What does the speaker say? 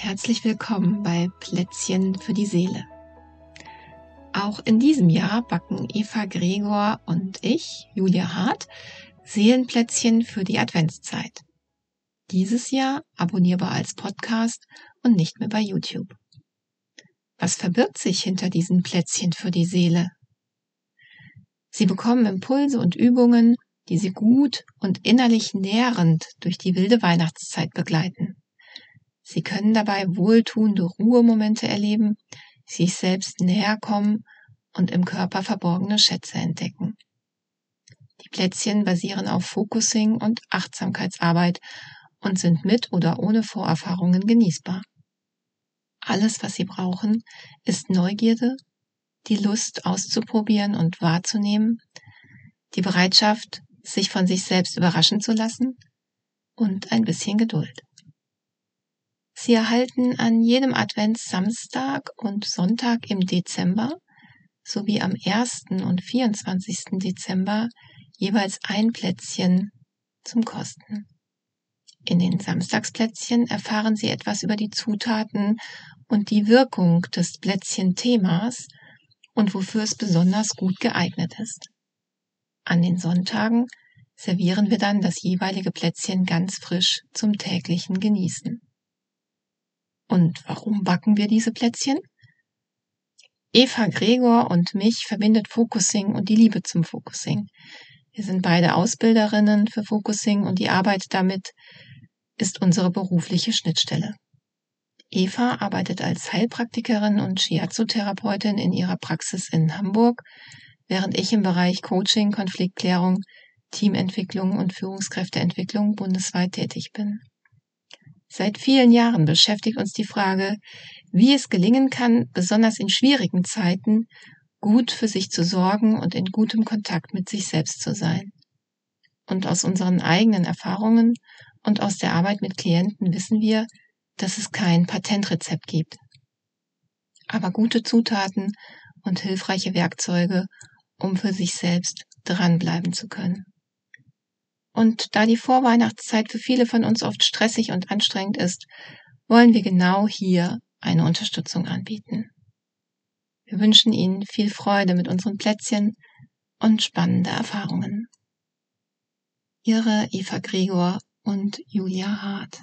Herzlich willkommen bei Plätzchen für die Seele. Auch in diesem Jahr backen Eva Gregor und ich, Julia Hart, Seelenplätzchen für die Adventszeit. Dieses Jahr abonnierbar als Podcast und nicht mehr bei YouTube. Was verbirgt sich hinter diesen Plätzchen für die Seele? Sie bekommen Impulse und Übungen, die Sie gut und innerlich nährend durch die wilde Weihnachtszeit begleiten. Sie können dabei wohltuende Ruhemomente erleben, sich selbst näher kommen und im Körper verborgene Schätze entdecken. Die Plätzchen basieren auf Focusing und Achtsamkeitsarbeit und sind mit oder ohne Vorerfahrungen genießbar. Alles, was Sie brauchen, ist Neugierde, die Lust auszuprobieren und wahrzunehmen, die Bereitschaft, sich von sich selbst überraschen zu lassen und ein bisschen Geduld. Sie erhalten an jedem Adventssamstag und Sonntag im Dezember sowie am 1. und 24. Dezember jeweils ein Plätzchen zum Kosten. In den Samstagsplätzchen erfahren Sie etwas über die Zutaten und die Wirkung des Plätzchen-Themas und wofür es besonders gut geeignet ist. An den Sonntagen servieren wir dann das jeweilige Plätzchen ganz frisch zum täglichen Genießen. Und warum backen wir diese Plätzchen? Eva Gregor und mich verbindet Focusing und die Liebe zum Focusing. Wir sind beide Ausbilderinnen für Focusing und die Arbeit damit ist unsere berufliche Schnittstelle. Eva arbeitet als Heilpraktikerin und Shiatsu-Therapeutin in ihrer Praxis in Hamburg, während ich im Bereich Coaching, Konfliktklärung, Teamentwicklung und Führungskräfteentwicklung bundesweit tätig bin. Seit vielen Jahren beschäftigt uns die Frage, wie es gelingen kann, besonders in schwierigen Zeiten gut für sich zu sorgen und in gutem Kontakt mit sich selbst zu sein. Und aus unseren eigenen Erfahrungen und aus der Arbeit mit Klienten wissen wir, dass es kein Patentrezept gibt. Aber gute Zutaten und hilfreiche Werkzeuge, um für sich selbst dranbleiben zu können. Und da die Vorweihnachtszeit für viele von uns oft stressig und anstrengend ist, wollen wir genau hier eine Unterstützung anbieten. Wir wünschen Ihnen viel Freude mit unseren Plätzchen und spannende Erfahrungen. Ihre Eva Gregor und Julia Hart.